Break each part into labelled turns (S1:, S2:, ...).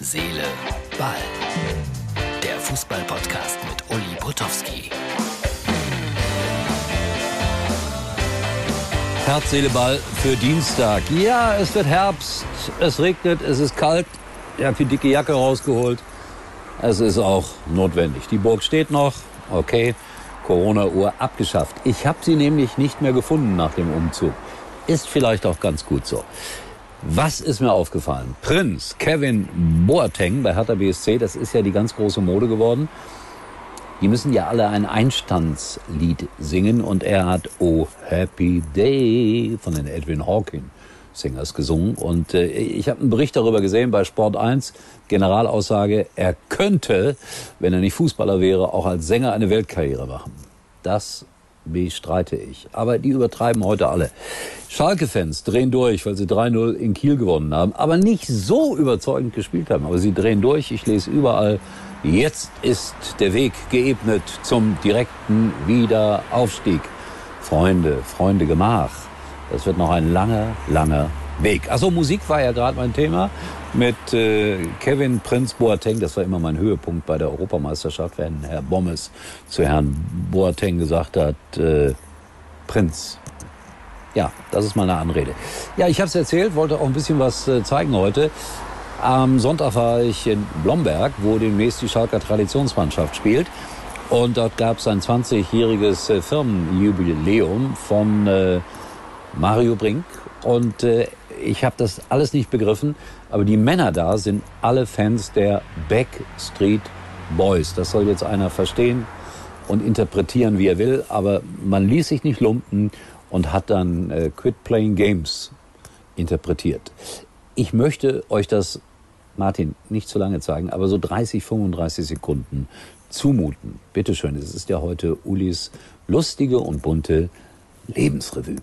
S1: Seele, Ball. Der Fußball-Podcast mit Uli Potowski.
S2: Herz, Seele, Ball für Dienstag. Ja, es wird Herbst, es regnet, es ist kalt. Ich habe die dicke Jacke rausgeholt. Es ist auch notwendig. Die Burg steht noch, okay. Corona-Uhr abgeschafft. Ich habe sie nämlich nicht mehr gefunden nach dem Umzug. Ist vielleicht auch ganz gut so. Was ist mir aufgefallen? Prinz Kevin Boateng bei Hertha BSC, das ist ja die ganz große Mode geworden. Die müssen ja alle ein Einstandslied singen und er hat Oh Happy Day von den Edwin Hawking Singers gesungen. Und äh, ich habe einen Bericht darüber gesehen bei Sport 1, Generalaussage, er könnte, wenn er nicht Fußballer wäre, auch als Sänger eine Weltkarriere machen. Das bestreite ich. Aber die übertreiben heute alle. Schalke-Fans drehen durch, weil sie 3-0 in Kiel gewonnen haben, aber nicht so überzeugend gespielt haben. Aber sie drehen durch. Ich lese überall, jetzt ist der Weg geebnet zum direkten Wiederaufstieg. Freunde, Freunde Gemach. Das wird noch ein langer, langer Weg. Also Musik war ja gerade mein Thema mit äh, Kevin Prinz Boateng. Das war immer mein Höhepunkt bei der Europameisterschaft, wenn Herr Bommes zu Herrn Boateng gesagt hat, äh, Prinz. Ja, das ist meine Anrede. Ja, ich habe es erzählt, wollte auch ein bisschen was äh, zeigen heute. Am Sonntag war ich in Blomberg, wo demnächst die Schalker Traditionsmannschaft spielt. Und dort gab es ein 20-jähriges äh, Firmenjubiläum von äh, Mario Brink. Und äh, ich habe das alles nicht begriffen, aber die Männer da sind alle Fans der Backstreet Boys. Das soll jetzt einer verstehen und interpretieren, wie er will, aber man ließ sich nicht lumpen und hat dann äh, Quit Playing Games interpretiert. Ich möchte euch das, Martin, nicht zu lange zeigen, aber so 30, 35 Sekunden zumuten. Bitteschön, es ist ja heute Ulis lustige und bunte Lebensrevue.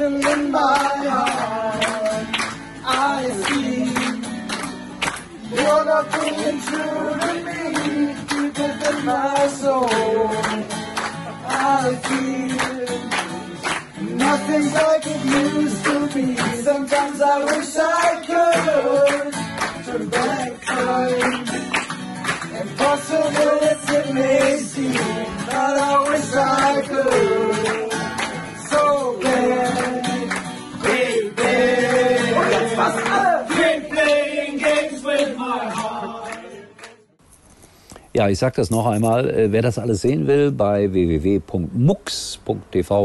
S3: In my heart, I see you're not being true to me. Deep within my soul, I feel nothing's like it used to be. Sometimes I wish I could
S2: Ja, ich sage das noch einmal. Äh, Wer das alles sehen will, bei www.mux.tv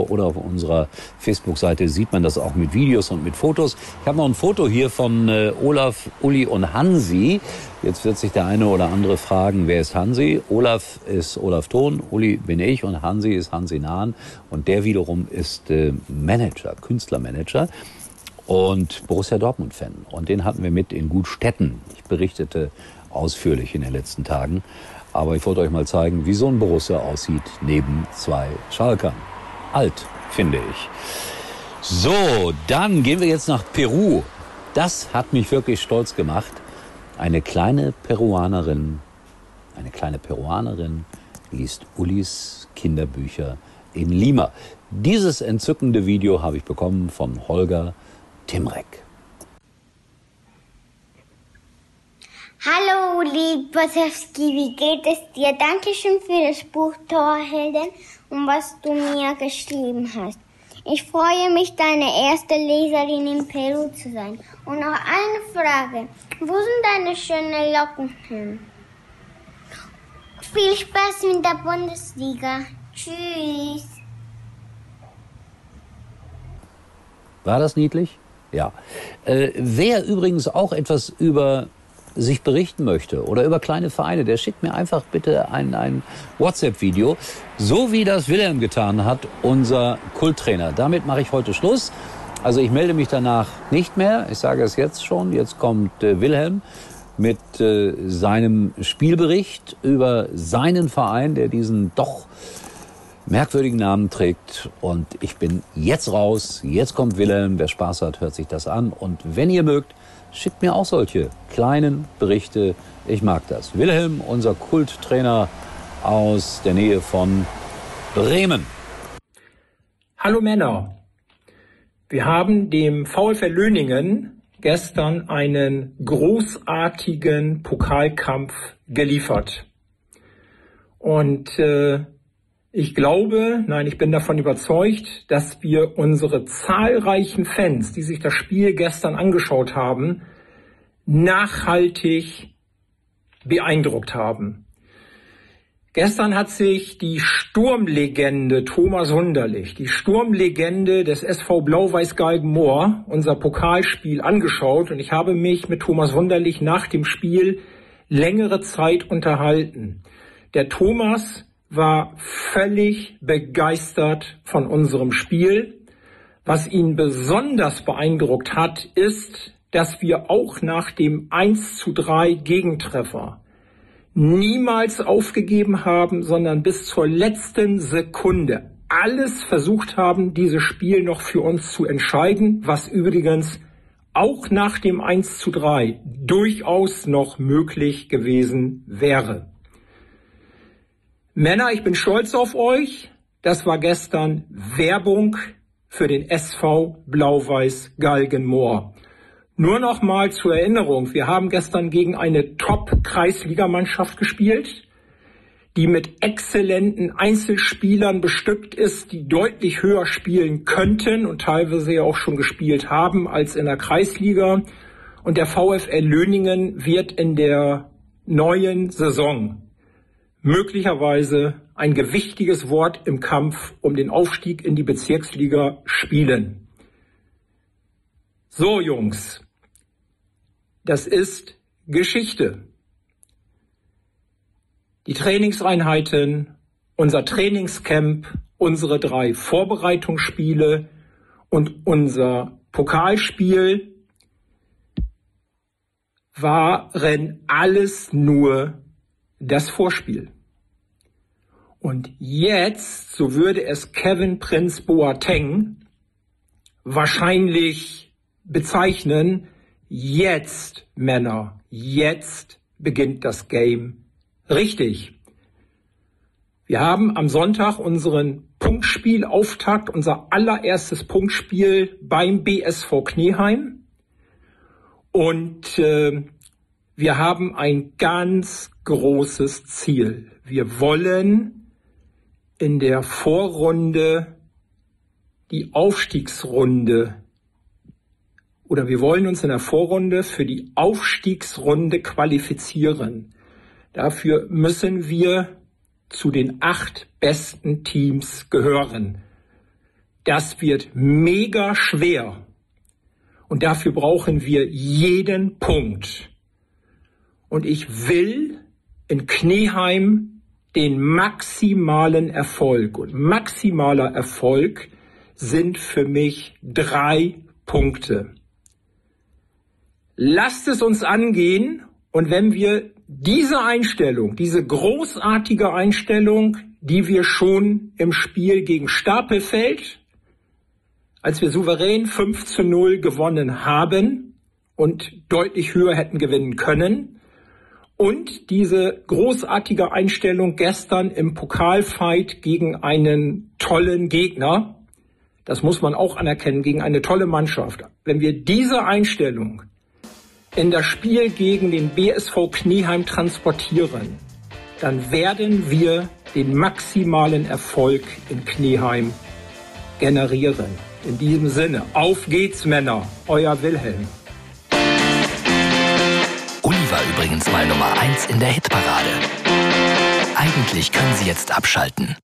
S2: oder auf unserer Facebook-Seite sieht man das auch mit Videos und mit Fotos. Ich habe noch ein Foto hier von äh, Olaf, Uli und Hansi. Jetzt wird sich der eine oder andere fragen, wer ist Hansi? Olaf ist Olaf Thon, Uli bin ich und Hansi ist Hansi Nahn. Und der wiederum ist äh, Manager, Künstlermanager und Borussia Dortmund-Fan. Und den hatten wir mit in Gutstetten. Ich berichtete ausführlich in den letzten Tagen. Aber ich wollte euch mal zeigen, wie so ein Borussia aussieht neben zwei Schalkern. Alt, finde ich. So, dann gehen wir jetzt nach Peru. Das hat mich wirklich stolz gemacht. Eine kleine Peruanerin, eine kleine Peruanerin liest Ulis Kinderbücher in Lima. Dieses entzückende Video habe ich bekommen von Holger Timrek.
S4: Hallo, Uli Bosowski, wie geht es dir? Dankeschön für das Buch Torhelden und was du mir geschrieben hast. Ich freue mich, deine erste Leserin in Peru zu sein. Und noch eine Frage. Wo sind deine schönen Locken hin? Viel Spaß mit der Bundesliga. Tschüss.
S2: War das niedlich? Ja. Äh, wer übrigens auch etwas über sich berichten möchte oder über kleine Vereine, der schickt mir einfach bitte ein, ein WhatsApp-Video, so wie das Wilhelm getan hat, unser Kulttrainer. Damit mache ich heute Schluss. Also ich melde mich danach nicht mehr. Ich sage es jetzt schon. Jetzt kommt äh, Wilhelm mit äh, seinem Spielbericht über seinen Verein, der diesen doch merkwürdigen Namen trägt. Und ich bin jetzt raus. Jetzt kommt Wilhelm. Wer Spaß hat, hört sich das an. Und wenn ihr mögt, schickt mir auch solche kleinen Berichte. Ich mag das. Wilhelm, unser Kulttrainer aus der Nähe von Bremen.
S5: Hallo Männer. Wir haben dem VfL Löningen gestern einen großartigen Pokalkampf geliefert. Und äh, ich glaube, nein, ich bin davon überzeugt, dass wir unsere zahlreichen Fans, die sich das Spiel gestern angeschaut haben, nachhaltig beeindruckt haben. Gestern hat sich die Sturmlegende Thomas Wunderlich, die Sturmlegende des SV Blau-Weiß Galgenmoor, unser Pokalspiel angeschaut und ich habe mich mit Thomas Wunderlich nach dem Spiel längere Zeit unterhalten. Der Thomas war völlig begeistert von unserem Spiel. Was ihn besonders beeindruckt hat, ist, dass wir auch nach dem 1 zu 3 Gegentreffer niemals aufgegeben haben, sondern bis zur letzten Sekunde alles versucht haben, dieses Spiel noch für uns zu entscheiden, was übrigens auch nach dem 1 zu 3 durchaus noch möglich gewesen wäre. Männer, ich bin stolz auf euch. Das war gestern Werbung für den SV Blau-Weiß Galgenmoor. Nur noch mal zur Erinnerung, wir haben gestern gegen eine Top-Kreisligamannschaft gespielt, die mit exzellenten Einzelspielern bestückt ist, die deutlich höher spielen könnten und teilweise ja auch schon gespielt haben als in der Kreisliga. Und der VfL Löningen wird in der neuen Saison möglicherweise ein gewichtiges Wort im Kampf um den Aufstieg in die Bezirksliga spielen. So, Jungs, das ist Geschichte. Die Trainingseinheiten, unser Trainingscamp, unsere drei Vorbereitungsspiele und unser Pokalspiel waren alles nur das Vorspiel. Und jetzt, so würde es Kevin Prince Boateng wahrscheinlich bezeichnen, jetzt Männer, jetzt beginnt das Game richtig. Wir haben am Sonntag unseren Punktspielauftakt, unser allererstes Punktspiel beim BSV Knieheim. Und äh, wir haben ein ganz großes Ziel. Wir wollen in der Vorrunde die Aufstiegsrunde oder wir wollen uns in der Vorrunde für die Aufstiegsrunde qualifizieren. Dafür müssen wir zu den acht besten Teams gehören. Das wird mega schwer. Und dafür brauchen wir jeden Punkt. Und ich will in Knieheim den maximalen Erfolg. Und maximaler Erfolg sind für mich drei Punkte. Lasst es uns angehen und wenn wir diese Einstellung, diese großartige Einstellung, die wir schon im Spiel gegen Stapelfeld, als wir souverän 5 zu 0 gewonnen haben und deutlich höher hätten gewinnen können, und diese großartige Einstellung gestern im Pokalfight gegen einen tollen Gegner, das muss man auch anerkennen, gegen eine tolle Mannschaft. Wenn wir diese Einstellung in das Spiel gegen den BSV Knieheim transportieren, dann werden wir den maximalen Erfolg in Knieheim generieren. In diesem Sinne, auf geht's Männer, euer Wilhelm.
S1: Übrigens mal Nummer 1 in der Hitparade. Eigentlich können Sie jetzt abschalten.